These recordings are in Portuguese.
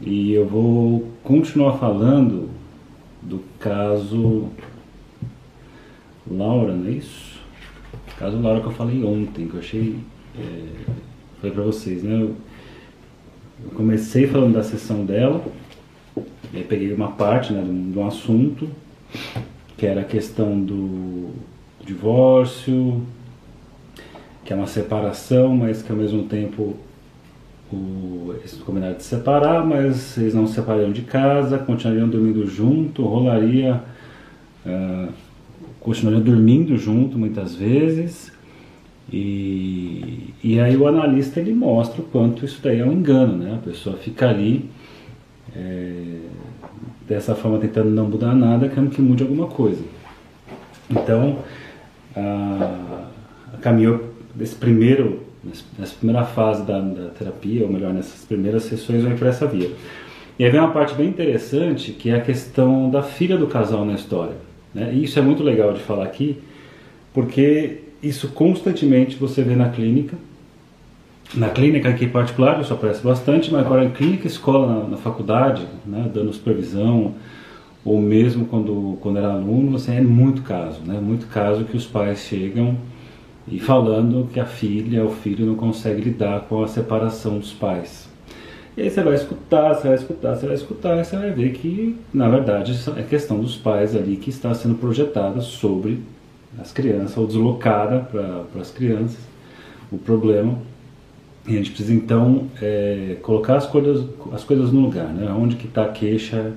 e eu vou continuar falando do caso Laura, não é isso? Caso Laura que eu falei ontem, que eu achei. É, falei pra vocês, né? Eu, eu comecei falando da sessão dela, e aí peguei uma parte né, de, de um assunto, que era a questão do divórcio, que é uma separação, mas que ao mesmo tempo o, eles combinaram de separar, mas eles não se separaram de casa, continuariam dormindo junto, rolaria, uh, continuariam dormindo junto muitas vezes. E, e aí o analista ele mostra o quanto isso daí é um engano, né? A pessoa fica ali é, dessa forma tentando não mudar nada, querendo que mude alguma coisa. Então, a, a caminhou desse primeiro, nessa primeira fase da, da, terapia, ou melhor, nessas primeiras sessões, vai para essa via. E aí vem uma parte bem interessante, que é a questão da filha do casal na história. Né? E isso é muito legal de falar aqui, porque isso constantemente você vê na clínica. Na clínica aqui em particular, isso aparece bastante, mas agora em clínica, escola, na, na faculdade, né, dando supervisão, ou mesmo quando, quando era aluno, assim, é muito caso, né? Muito caso que os pais chegam e falando que a filha, o filho não consegue lidar com a separação dos pais. E aí você vai escutar, você vai escutar, você vai escutar, e você vai ver que, na verdade, é questão dos pais ali que está sendo projetada sobre as crianças, ou deslocada para as crianças, o problema. E a gente precisa então é, colocar as coisas, as coisas no lugar, né? onde que está a queixa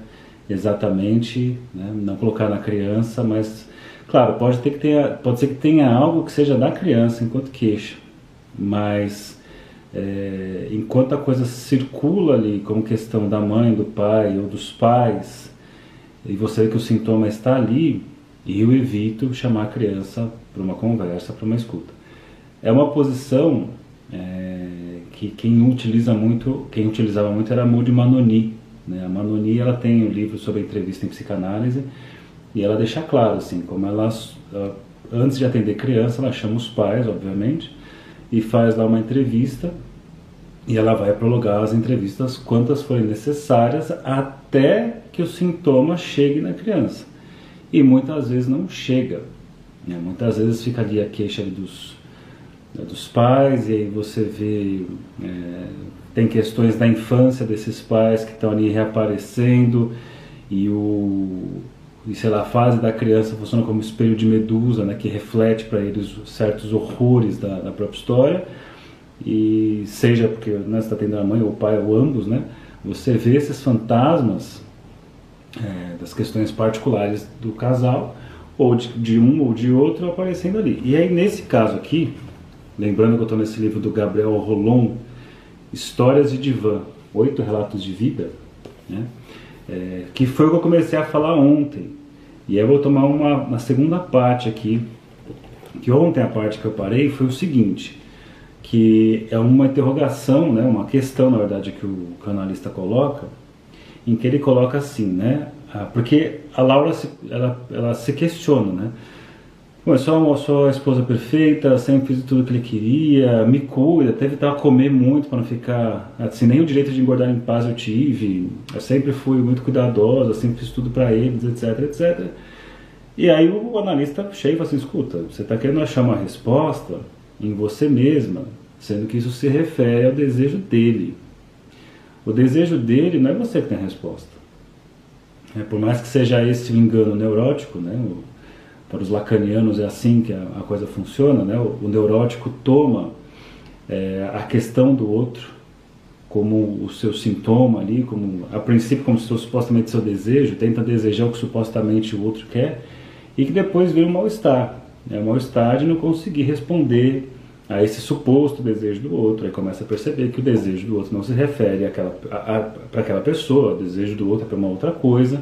exatamente, né? não colocar na criança, mas Claro, pode, ter que ter, pode ser que tenha algo que seja da criança enquanto queixa, mas é, enquanto a coisa circula ali como questão da mãe, do pai ou dos pais, e você vê que o sintoma está ali, eu evito chamar a criança para uma conversa, para uma escuta. É uma posição é, que quem utiliza muito, quem utilizava muito era a Moody Manoni. Né? A Manoni ela tem um livro sobre entrevista em psicanálise e ela deixa claro, assim, como ela, antes de atender criança, ela chama os pais, obviamente, e faz lá uma entrevista, e ela vai prolongar as entrevistas quantas forem necessárias até que o sintoma chegue na criança. E muitas vezes não chega. Né? Muitas vezes fica ali a queixa dos, né, dos pais, e aí você vê. É, tem questões da infância desses pais que estão ali reaparecendo, e o, e sei lá, a fase da criança funciona como espelho de medusa, né, que reflete para eles certos horrores da, da, própria história, e seja porque né, está tendo a mãe ou o pai ou ambos, né, você vê esses fantasmas é, das questões particulares do casal, ou de, de, um ou de outro aparecendo ali. E aí nesse caso aqui, lembrando que eu estou nesse livro do Gabriel Rolon, Histórias de Divã, Oito Relatos de Vida, né, é, que foi o que eu comecei a falar ontem. E aí eu vou tomar uma, uma segunda parte aqui, que ontem a parte que eu parei foi o seguinte, que é uma interrogação, né, uma questão na verdade que o canalista coloca, em que ele coloca assim, né, porque a Laura se, ela, ela se questiona, né, Bom, sou, sou a esposa perfeita, sempre fiz tudo que ele queria, me cuida, teve que comer muito para não ficar. Assim, nem o direito de engordar em paz eu tive. Eu sempre fui muito cuidadosa, sempre fiz tudo para eles, etc, etc. E aí o analista chega e fala assim: escuta, você está querendo achar uma resposta em você mesma, sendo que isso se refere ao desejo dele. O desejo dele não é você que tem a resposta. É, por mais que seja esse o engano neurótico, né? Para os lacanianos é assim que a, a coisa funciona, né? O, o neurótico toma é, a questão do outro como o seu sintoma ali, como a princípio como se fosse supostamente seu desejo, tenta desejar o que supostamente o outro quer e que depois vem o mal-estar, né? o mal-estar de não conseguir responder a esse suposto desejo do outro, aí começa a perceber que o desejo do outro não se refere àquela, para aquela pessoa, o desejo do outro é para uma outra coisa,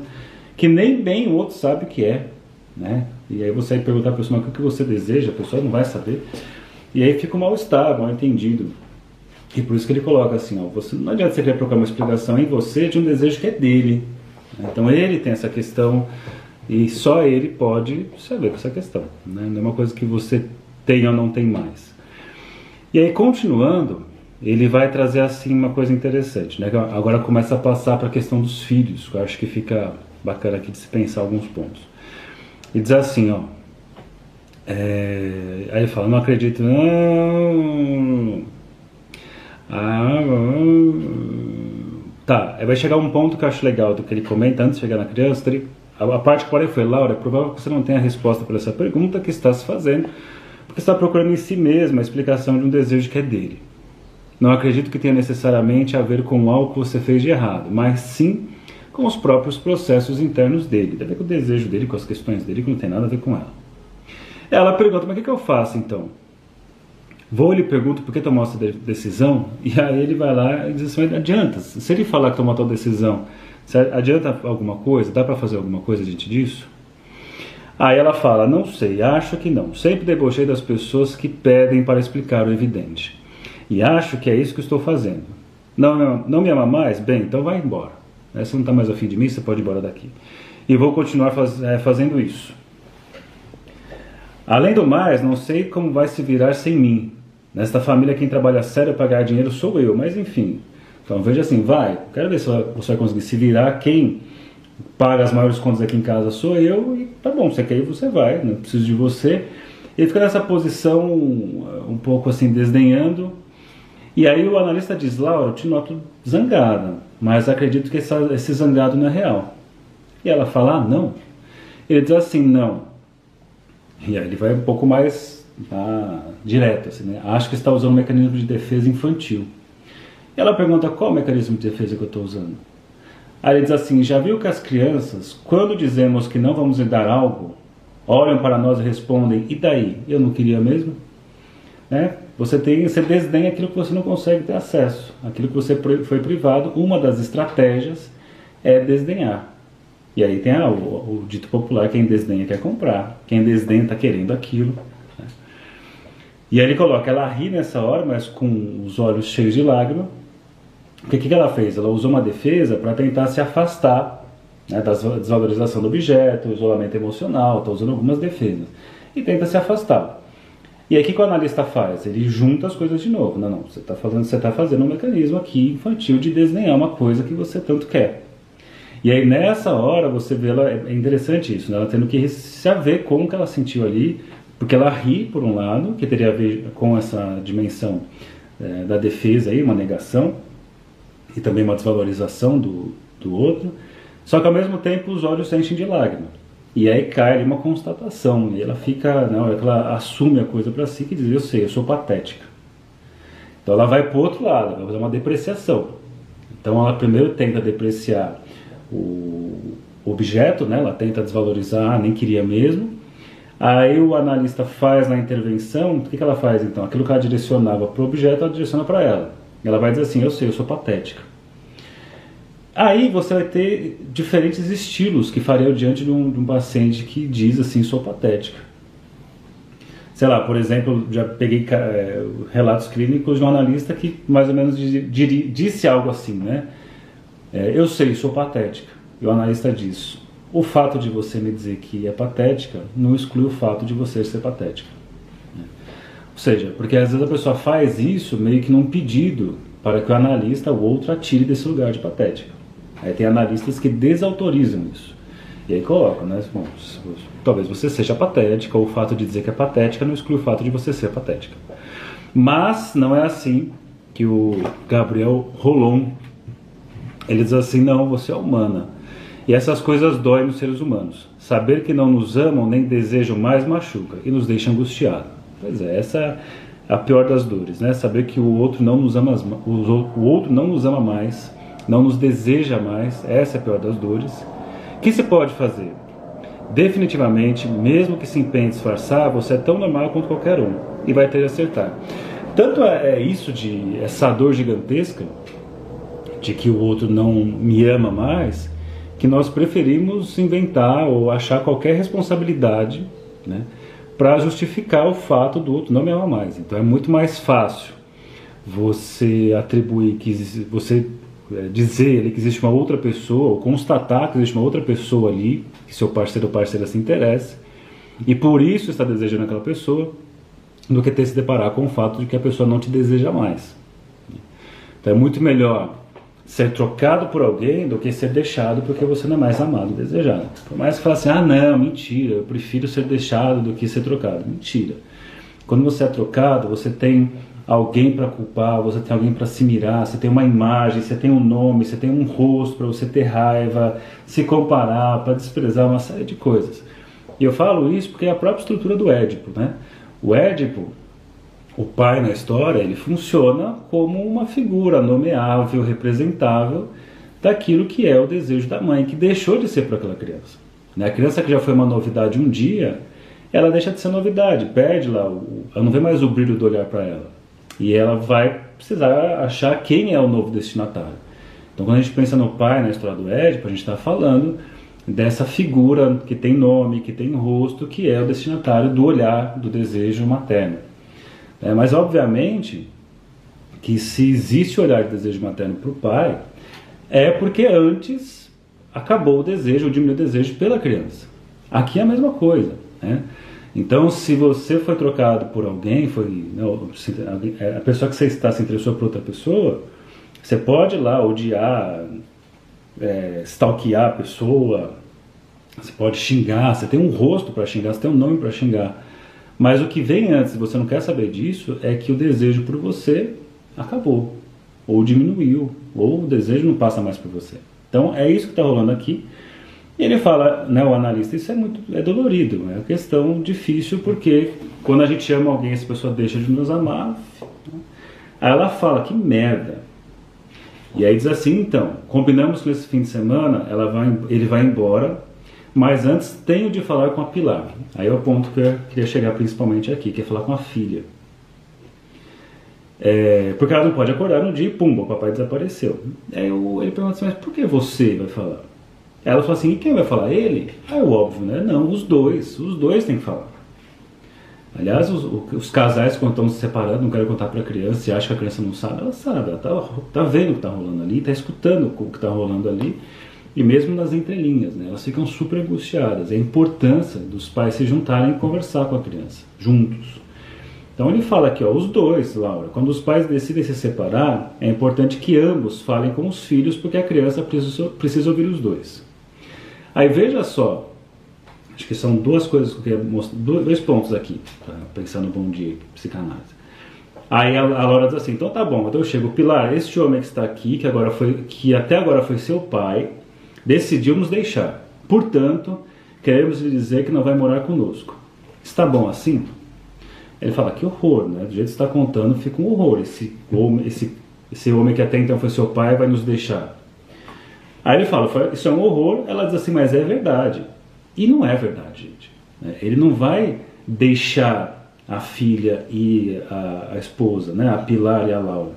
que nem bem o outro sabe o que é, né? E aí você vai perguntar para a pessoa o que você deseja, a pessoa não vai saber. E aí fica um mal-estar, mal entendido. E por isso que ele coloca assim, ó, você, não adianta você querer procurar uma explicação em você de um desejo que é dele. Então ele tem essa questão e só ele pode saber essa questão. Né? Não é uma coisa que você tem ou não tem mais. E aí continuando, ele vai trazer assim uma coisa interessante, né? Agora começa a passar para a questão dos filhos, que eu acho que fica bacana aqui de se pensar alguns pontos. E diz assim, ó. É, aí ele fala, não acredito, não. Ah, tá, vai chegar um ponto que eu acho legal do que ele comenta antes de chegar na criança. Ele, a, a parte que falei foi, Laura, é provável que você não tenha resposta para essa pergunta que está se fazendo, porque está procurando em si mesmo a explicação de um desejo que é dele. Não acredito que tenha necessariamente a ver com algo que você fez de errado, mas sim com os próprios processos internos dele. Deve ver com o desejo dele, com as questões dele, que não tem nada a ver com ela. Ela pergunta, mas o que, que eu faço então? Vou e lhe pergunto por que tomou essa decisão, e aí ele vai lá e diz assim, adianta. Se ele falar que tomou tal decisão, adianta alguma coisa? Dá para fazer alguma coisa diante disso? Aí ela fala, não sei, acho que não. Sempre debochei das pessoas que pedem para explicar o evidente. E acho que é isso que estou fazendo. Não, não, não me ama mais? Bem, então vai embora. Você não está mais afim de mim, você pode ir embora daqui. E vou continuar faz, é, fazendo isso. Além do mais, não sei como vai se virar sem mim. Nesta família, quem trabalha sério para ganhar dinheiro sou eu, mas enfim. Então veja assim, vai, quero ver se você vai conseguir se virar. Quem paga as maiores contas aqui em casa sou eu, e tá bom, você quer ir, você vai, não preciso de você. Ele fica nessa posição um pouco assim, desdenhando, e aí o analista diz, Laura, eu te noto zangada, mas acredito que esse zangado não é real. E ela fala, ah, não. Ele diz assim, não. E aí ele vai um pouco mais ah, direto, assim, né? Acho que está usando um mecanismo de defesa infantil. E ela pergunta, qual mecanismo de defesa que eu estou usando? Aí ele diz assim, já viu que as crianças, quando dizemos que não vamos lhe dar algo, olham para nós e respondem, e daí? Eu não queria mesmo? Né? Você tem, você desdenha aquilo que você não consegue ter acesso, aquilo que você foi privado. Uma das estratégias é desdenhar. E aí tem o, o, dito popular: quem desdenha quer comprar, quem desdenha está querendo aquilo. Né? E aí ele coloca: ela ri nessa hora, mas com os olhos cheios de lágrima. O que, que ela fez? Ela usou uma defesa para tentar se afastar né, da desvalorização do objeto, isolamento emocional, está usando algumas defesas. E tenta se afastar. E aí o que, o analista faz? Ele junta as coisas de novo. Não, não, você está está fazendo um mecanismo aqui infantil de desenhar uma coisa que você tanto quer. E aí nessa hora você vê ela, é interessante isso, né? ela tendo que se haver com o que ela sentiu ali, porque ela ri por um lado, que teria a ver com essa dimensão é, da defesa aí, uma negação, e também uma desvalorização do, do outro, só que ao mesmo tempo os olhos se enchem de lágrimas. E aí cai uma constatação, e ela fica, que ela assume a coisa para si, que diz, eu sei, eu sou patética. Então ela vai para o outro lado, vai fazer uma depreciação. Então ela primeiro tenta depreciar o objeto, né? ela tenta desvalorizar, nem queria mesmo. Aí o analista faz na intervenção, o que, que ela faz então? Aquilo que ela direcionava para o objeto, ela direciona para ela. Ela vai dizer assim, eu sei, eu sou patética. Aí você vai ter diferentes estilos que fariam diante de um, de um paciente que diz assim, sou patética. Sei lá, por exemplo, já peguei é, relatos clínicos de um analista que mais ou menos disse algo assim, né? É, eu sei, sou patética. E o analista diz, o fato de você me dizer que é patética não exclui o fato de você ser patética. Ou seja, porque às vezes a pessoa faz isso meio que num pedido para que o analista, o outro, atire desse lugar de patética. Aí tem analistas que desautorizam isso. E aí colocam, né? Bom, talvez você seja patética, ou o fato de dizer que é patética não exclui o fato de você ser patética. Mas não é assim que o Gabriel Rolon ele diz assim: não, você é humana. E essas coisas doem nos seres humanos. Saber que não nos amam nem desejam mais machuca e nos deixa angustiados. Pois é, essa é a pior das dores, né? Saber que o outro não nos ama, o outro não nos ama mais não nos deseja mais, essa é a pior das dores. O que se pode fazer? Definitivamente, mesmo que se empenhe em disfarçar, você é tão normal quanto qualquer um e vai ter de acertar. Tanto é, é isso de essa dor gigantesca de que o outro não me ama mais, que nós preferimos inventar ou achar qualquer responsabilidade, né, para justificar o fato do outro não me amar mais. Então é muito mais fácil você atribuir que você é, dizer que existe uma outra pessoa, ou constatar que existe uma outra pessoa ali, que seu parceiro ou parceira se interessa, e por isso está desejando aquela pessoa, do que ter se deparar com o fato de que a pessoa não te deseja mais. Então é muito melhor ser trocado por alguém do que ser deixado porque você não é mais amado e desejado. Por mais que fale assim, ah não, mentira, eu prefiro ser deixado do que ser trocado. Mentira. Quando você é trocado, você tem alguém para culpar, você tem alguém para se mirar, você tem uma imagem, você tem um nome, você tem um rosto para você ter raiva, se comparar, para desprezar uma série de coisas. E eu falo isso porque é a própria estrutura do Édipo, né? O Édipo, o pai na história, ele funciona como uma figura nomeável, representável daquilo que é o desejo da mãe, que deixou de ser para aquela criança. Né? A criança que já foi uma novidade um dia, ela deixa de ser novidade, perde lá, ela não vê mais o brilho do olhar para ela. E ela vai precisar achar quem é o novo destinatário. Então, quando a gente pensa no pai, na história do Édipo, a gente está falando dessa figura que tem nome, que tem rosto, que é o destinatário do olhar, do desejo materno. É, mas, obviamente, que se existe olhar de desejo materno para o pai, é porque antes acabou o desejo, ou diminuiu o desejo pela criança. Aqui é a mesma coisa. Né? Então, se você foi trocado por alguém, foi não, é, a pessoa que você está se interessou por outra pessoa, você pode ir lá odiar, é, stalkear a pessoa, você pode xingar, você tem um rosto para xingar, você tem um nome para xingar. Mas o que vem antes, se você não quer saber disso, é que o desejo por você acabou, ou diminuiu, ou o desejo não passa mais por você. Então é isso que está rolando aqui. E ele fala, né, o analista, isso é muito é dolorido, é uma questão difícil porque quando a gente ama alguém, essa pessoa deixa de nos amar. Aí ela fala, que merda. E aí diz assim, então, combinamos que nesse fim de semana ela vai, ele vai embora, mas antes tenho de falar com a Pilar. Aí é o ponto que eu queria chegar principalmente aqui, que é falar com a filha. É, porque ela não pode acordar no dia e pum, o papai desapareceu. Aí eu, ele pergunta assim, mas por que você vai falar? Ela falou assim, e quem vai falar? Ele? Ah, é óbvio, né? Não, os dois. Os dois têm que falar. Aliás, os, os casais, quando estão se separando, não querem contar para a criança e acham que a criança não sabe. Ela sabe, ela está tá vendo o que está rolando ali, está escutando o que está rolando ali. E mesmo nas entrelinhas, né? Elas ficam super angustiadas. É a importância dos pais se juntarem e conversar com a criança, juntos. Então ele fala aqui, ó, os dois, Laura, quando os pais decidem se separar, é importante que ambos falem com os filhos, porque a criança precisa, precisa ouvir os dois. Aí veja só, acho que são duas coisas que eu queria mostrar, dois pontos aqui, para pensar no bom dia, psicanálise. Aí a, a Laura diz assim, então tá bom, então eu chego, Pilar, este homem que está aqui, que, agora foi, que até agora foi seu pai, decidiu nos deixar. Portanto, queremos lhe dizer que não vai morar conosco. Está bom assim? Ele fala, que horror, né? Do jeito que está contando, fica um horror. Esse homem, esse, esse homem que até então foi seu pai vai nos deixar. Aí ele fala, isso é um horror. Ela diz assim, mas é verdade. E não é verdade, gente. Né? Ele não vai deixar a filha e a, a esposa, né? a Pilar e a Laura.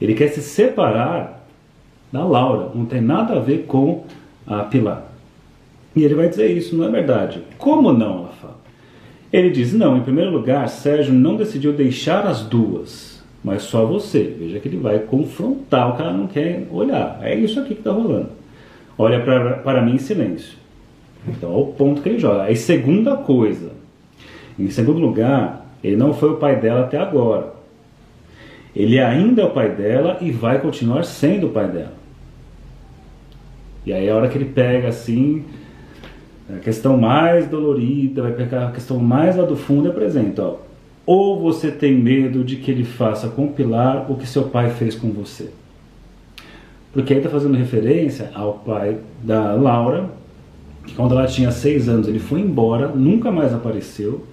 Ele quer se separar da Laura. Não tem nada a ver com a Pilar. E ele vai dizer isso, não é verdade. Como não? Ela fala. Ele diz: não, em primeiro lugar, Sérgio não decidiu deixar as duas, mas só você. Veja que ele vai confrontar, o cara não quer olhar. É isso aqui que está rolando olha pra, para mim em silêncio. Então, é o ponto que ele joga. Aí, segunda coisa, em segundo lugar, ele não foi o pai dela até agora. Ele ainda é o pai dela e vai continuar sendo o pai dela. E aí, a hora que ele pega assim, a questão mais dolorida, vai pegar a questão mais lá do fundo e apresenta: ou você tem medo de que ele faça compilar o que seu pai fez com você porque aí está fazendo referência ao pai da Laura, que quando ela tinha seis anos ele foi embora, nunca mais apareceu,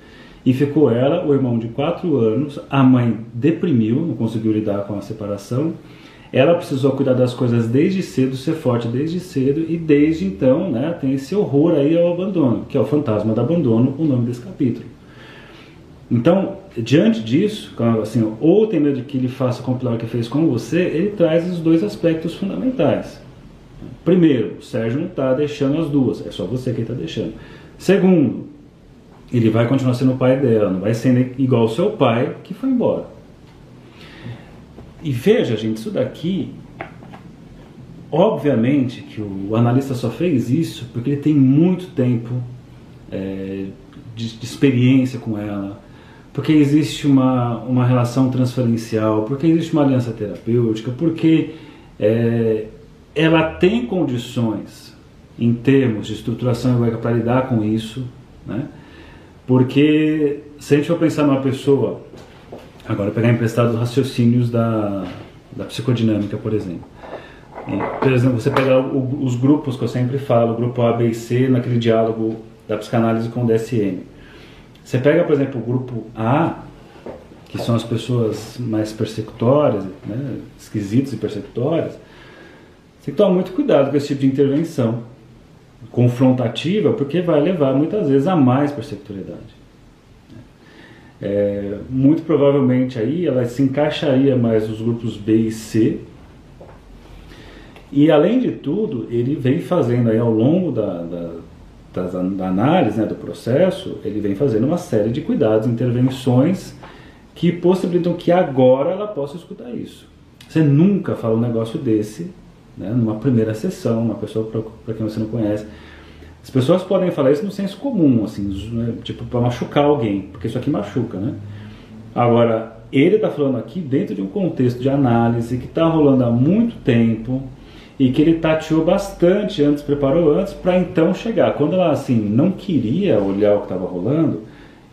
e ficou ela, o irmão de quatro anos, a mãe deprimiu, não conseguiu lidar com a separação, ela precisou cuidar das coisas desde cedo, ser forte desde cedo, e desde então né, tem esse horror aí ao abandono, que é o fantasma do abandono, o nome desse capítulo. Então, diante disso, assim, ou tem medo de que ele faça compilar o que fez com você, ele traz os dois aspectos fundamentais. Primeiro, o Sérgio não está deixando as duas, é só você que está deixando. Segundo, ele vai continuar sendo o pai dela, não vai ser igual ao seu pai que foi embora. E veja, gente, isso daqui, obviamente que o analista só fez isso porque ele tem muito tempo é, de, de experiência com ela, porque existe uma, uma relação transferencial, porque existe uma aliança terapêutica, porque é, ela tem condições em termos de estruturação egoica para lidar com isso, né? Porque se a gente for pensar numa pessoa, agora pegar emprestado os raciocínios da, da psicodinâmica, por exemplo. E, por exemplo, você pegar os grupos que eu sempre falo, o grupo A, B e C, naquele diálogo da psicanálise com o DSM. Você pega, por exemplo, o grupo A, que são as pessoas mais persecutórias, né, esquisitas e persecutórias, você tem que tomar muito cuidado com esse tipo de intervenção confrontativa, porque vai levar muitas vezes a mais persecutoriedade. É, muito provavelmente aí ela se encaixaria mais nos grupos B e C. E além de tudo, ele vem fazendo aí ao longo da, da, da, da análise, né, do processo, ele vem fazendo uma série de cuidados, intervenções que possibilitam que agora ela possa escutar isso. Você nunca fala um negócio desse né, numa primeira sessão, uma pessoa para quem você não conhece. As pessoas podem falar isso no senso comum, assim, né, tipo para machucar alguém, porque isso aqui machuca, né? Agora, ele está falando aqui dentro de um contexto de análise que está rolando há muito tempo e que ele tateou bastante antes, preparou antes, para então chegar. Quando ela assim não queria olhar o que estava rolando,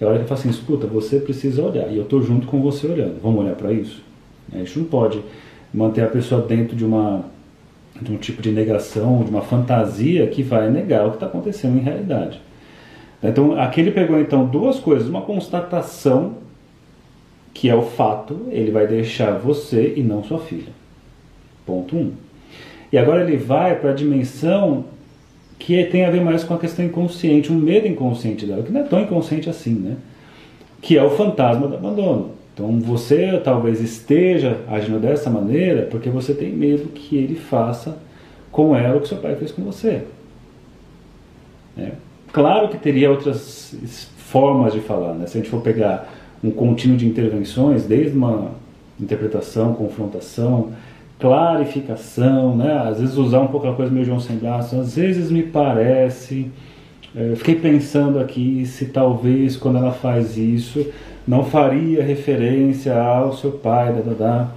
ela fala assim: escuta, você precisa olhar e eu estou junto com você olhando. Vamos olhar para isso? A gente não pode manter a pessoa dentro de uma de um tipo de negação, de uma fantasia que vai negar o que está acontecendo em realidade. Então, aqui ele pegou então duas coisas, uma constatação que é o fato, ele vai deixar você e não sua filha. Ponto 1. Um. E agora ele vai para a dimensão que tem a ver mais com a questão inconsciente, um medo inconsciente dela, que não é tão inconsciente assim, né? Que é o fantasma do abandono. Então você talvez esteja agindo dessa maneira porque você tem medo que ele faça com ela o que seu pai fez com você. É. Claro que teria outras formas de falar, né? se a gente for pegar um contínuo de intervenções, desde uma interpretação, confrontação, clarificação, né? às vezes usar um pouco a coisa meio João sem braço, às vezes me parece, é, fiquei pensando aqui se talvez quando ela faz isso não faria referência ao seu pai, da, da, da,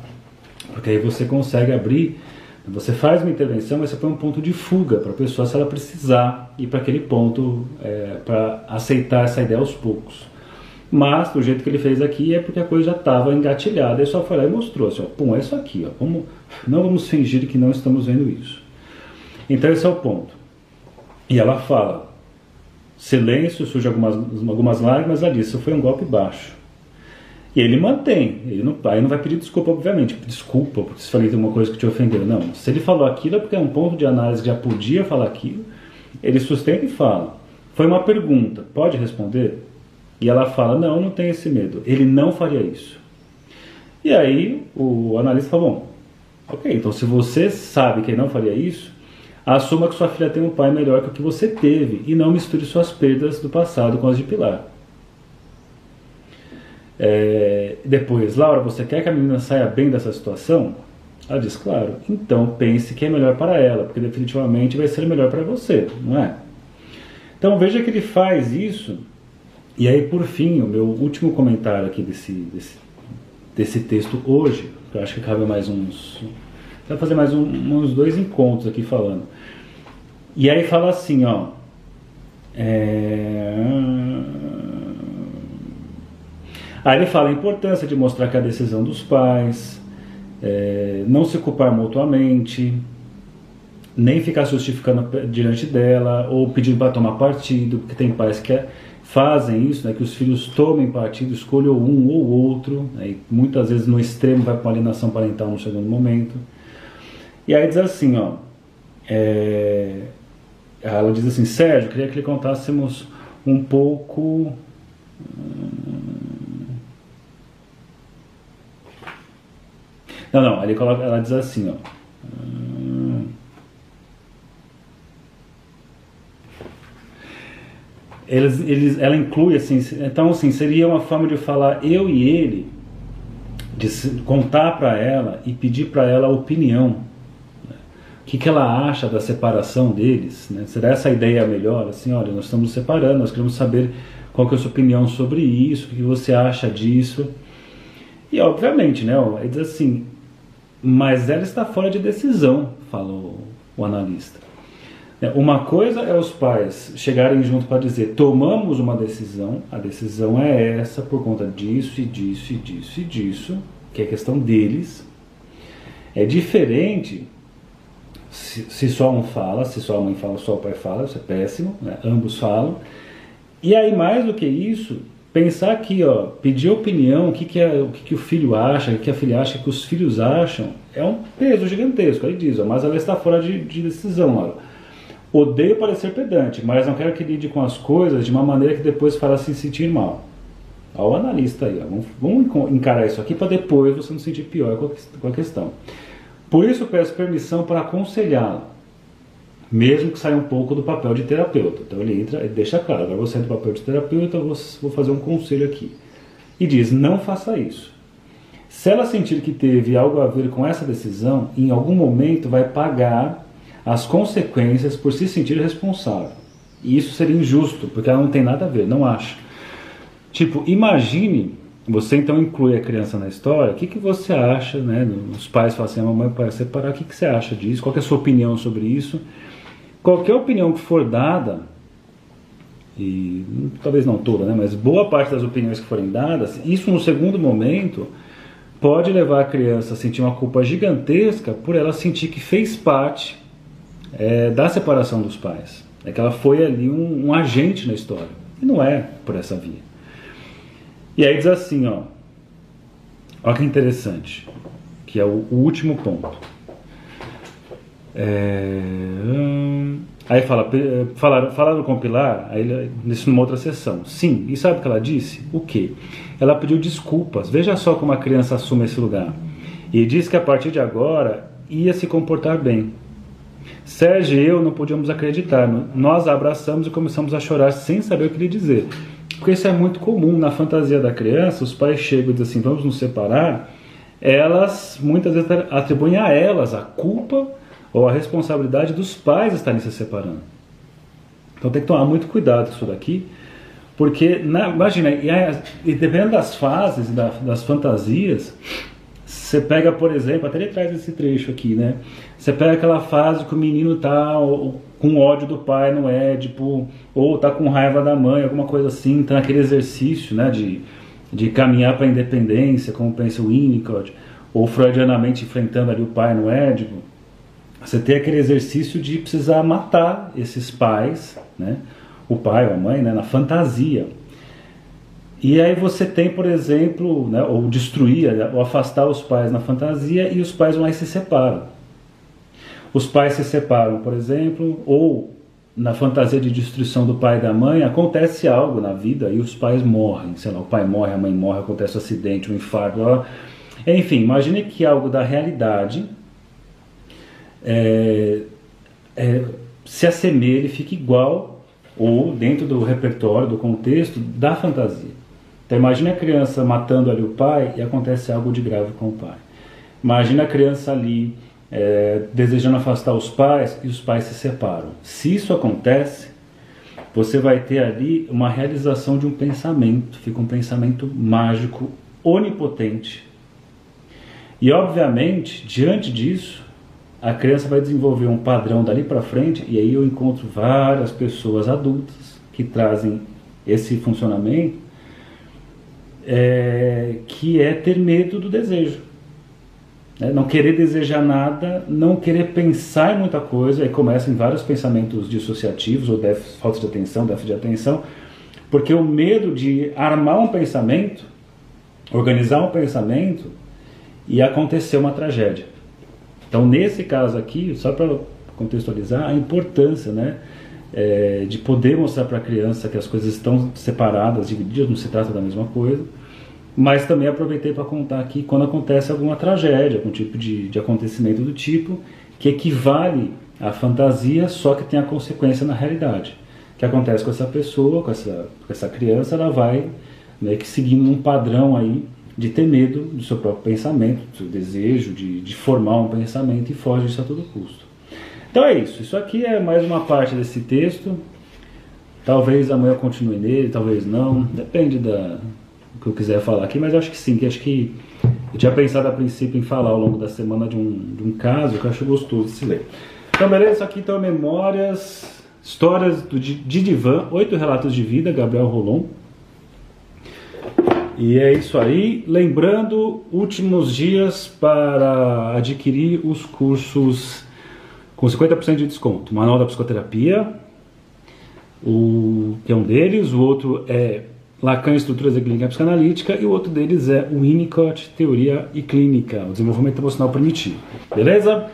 porque aí você consegue abrir, você faz uma intervenção, mas você põe um ponto de fuga para a pessoa se ela precisar ir para aquele ponto, é, para aceitar essa ideia aos poucos. Mas, do jeito que ele fez aqui, é porque a coisa já estava engatilhada, ele só foi lá e mostrou assim, ó, pum, é isso aqui, ó, não vamos fingir que não estamos vendo isso. Então esse é o ponto. E ela fala, silêncio, surge algumas, algumas lágrimas, diz, isso foi um golpe baixo. E ele mantém, ele não, aí não vai pedir desculpa, obviamente, desculpa porque se falei uma coisa que te ofendeu. Não, se ele falou aquilo é porque é um ponto de análise que já podia falar aquilo, ele sustenta e fala. Foi uma pergunta, pode responder? E ela fala, não, não tem esse medo, ele não faria isso. E aí o analista fala, bom, ok, então se você sabe que ele não faria isso, assuma que sua filha tem um pai melhor que o que você teve e não misture suas perdas do passado com as de Pilar. É, depois, Laura, você quer que a menina saia bem dessa situação? Ela diz, claro. Então pense que é melhor para ela, porque definitivamente vai ser melhor para você, não é? Então veja que ele faz isso. E aí, por fim, o meu último comentário aqui desse, desse, desse texto hoje, que eu acho que cabe mais uns. Vai fazer mais um, uns dois encontros aqui falando. E aí fala assim, ó. É Aí ele fala a importância de mostrar que a decisão dos pais, é, não se culpar mutuamente, nem ficar justificando diante dela ou pedindo para tomar partido, porque tem pais que fazem isso, né, que os filhos tomem partido, escolham um ou outro, né, e muitas vezes no extremo vai para uma alienação parental no segundo momento. E aí diz assim, ó, é, ela diz assim, Sérgio, queria que lhe contássemos um pouco Não, não, ele coloca, ela diz assim, ó. Eles, eles, ela inclui assim, então assim, seria uma forma de falar eu e ele, de contar para ela e pedir para ela a opinião. Né? o que, que ela acha da separação deles, né? Será essa ideia melhor? Assim, olha, nós estamos separando, nós queremos saber qual que é a sua opinião sobre isso, o que você acha disso. E obviamente, né, ele diz assim, mas ela está fora de decisão, falou o analista. É, uma coisa é os pais chegarem junto para dizer: tomamos uma decisão, a decisão é essa por conta disso e disso e disso e disso, que é questão deles. É diferente se, se, só um fala, se só a mãe fala, só o pai fala, isso é péssimo, né? ambos falam. E aí, mais do que isso, pensar aqui, ó, pedir opinião, o que, que, é, o, que, que o filho acha, o que a filha acha, o que os filhos acham, é um peso gigantesco. Aí diz, ó, mas ela está fora de, de decisão, Laura. Odeio parecer pedante, mas não quero que lide com as coisas de uma maneira que depois faça se sentir mal. Olha o analista aí, ó. Vamos, vamos encarar isso aqui para depois você não sentir pior com a questão. Por isso peço permissão para aconselhá-lo, mesmo que saia um pouco do papel de terapeuta. Então ele entra e deixa claro, agora você entra no papel de terapeuta, eu vou, vou fazer um conselho aqui. E diz, não faça isso. Se ela sentir que teve algo a ver com essa decisão, em algum momento vai pagar as consequências por se sentir responsável. E isso seria injusto, porque ela não tem nada a ver, não acha. Tipo, imagine você então inclui a criança na história, o que, que você acha, né? Os pais falam assim, a mamãe vai separar, o que, que você acha disso? Qual é a sua opinião sobre isso? Qualquer opinião que for dada, e talvez não toda, né? Mas boa parte das opiniões que forem dadas, isso no segundo momento pode levar a criança a sentir uma culpa gigantesca por ela sentir que fez parte é, da separação dos pais. É que ela foi ali um, um agente na história. E não é por essa via. E aí diz assim, ó. Olha que interessante, que é o, o último ponto. É, hum, aí fala, falaram, falaram com Pilar, aí isso numa outra sessão. Sim, e sabe o que ela disse? O que? Ela pediu desculpas. Veja só como a criança assume esse lugar. E disse que a partir de agora ia se comportar bem. Sérgio e eu não podíamos acreditar. Nós a abraçamos e começamos a chorar sem saber o que lhe dizer. Porque isso é muito comum na fantasia da criança, os pais chegam e dizem assim, vamos nos separar, elas muitas vezes atribuem a elas a culpa ou a responsabilidade dos pais estarem se separando. Então tem que tomar muito cuidado com isso daqui, porque, na, imagina, e, dependendo das fases, da, das fantasias, você pega, por exemplo, até ele traz esse trecho aqui, né? Você pega aquela fase que o menino tá com ódio do pai no Édipo, ou tá com raiva da mãe, alguma coisa assim, tá naquele exercício né, de, de caminhar para a independência, como pensa o Winnicott, ou freudianamente enfrentando ali o pai no Édipo. Você tem aquele exercício de precisar matar esses pais, né, o pai ou a mãe, né, na fantasia. E aí você tem, por exemplo, né, ou destruir, ou afastar os pais na fantasia e os pais e se separam. Os pais se separam, por exemplo, ou na fantasia de destruição do pai e da mãe, acontece algo na vida e os pais morrem. Sei lá, o pai morre, a mãe morre, acontece um acidente, um infarto. Enfim, imagine que algo da realidade é, é, se assemelhe, fique igual ou dentro do repertório, do contexto da fantasia. Então imagine a criança matando ali o pai e acontece algo de grave com o pai. Imagina a criança ali é, desejando afastar os pais e os pais se separam. Se isso acontece, você vai ter ali uma realização de um pensamento, fica um pensamento mágico, onipotente. E obviamente, diante disso, a criança vai desenvolver um padrão dali para frente, e aí eu encontro várias pessoas adultas que trazem esse funcionamento, é, que é ter medo do desejo. Né? Não querer desejar nada, não querer pensar em muita coisa, aí começam vários pensamentos dissociativos ou déficit, falta de atenção, déficit de atenção, porque o medo de armar um pensamento, organizar um pensamento e acontecer uma tragédia. Então, nesse caso aqui, só para contextualizar, a importância né, é, de poder mostrar para a criança que as coisas estão separadas, divididas, não se trata da mesma coisa mas também aproveitei para contar aqui quando acontece alguma tragédia, algum tipo de, de acontecimento do tipo que equivale à fantasia, só que tem a consequência na realidade. O que acontece com essa pessoa, com essa, com essa criança, ela vai né, que seguindo um padrão aí de ter medo do seu próprio pensamento, do seu desejo de, de formar um pensamento e foge disso a todo custo. Então é isso. Isso aqui é mais uma parte desse texto. Talvez amanhã eu continue nele, talvez não. Depende da do que eu quiser falar aqui, mas acho que sim, que acho que eu tinha pensado a princípio em falar ao longo da semana de um, de um caso que eu acho gostoso de se ler. Então, beleza? Isso aqui então é Memórias, Histórias do Didivan, Oito Relatos de Vida, Gabriel Rolon. E é isso aí. Lembrando, últimos dias para adquirir os cursos com 50% de desconto. Manual da Psicoterapia, o, que é um deles, o outro é Lacan, Estruturas da Clínica Psicanalítica, e o outro deles é o Winnicott, Teoria e Clínica, o Desenvolvimento Emocional Primitivo. Beleza?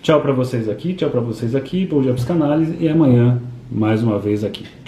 Tchau para vocês aqui, tchau para vocês aqui, bom dia psicanálise e amanhã mais uma vez aqui. Tchau.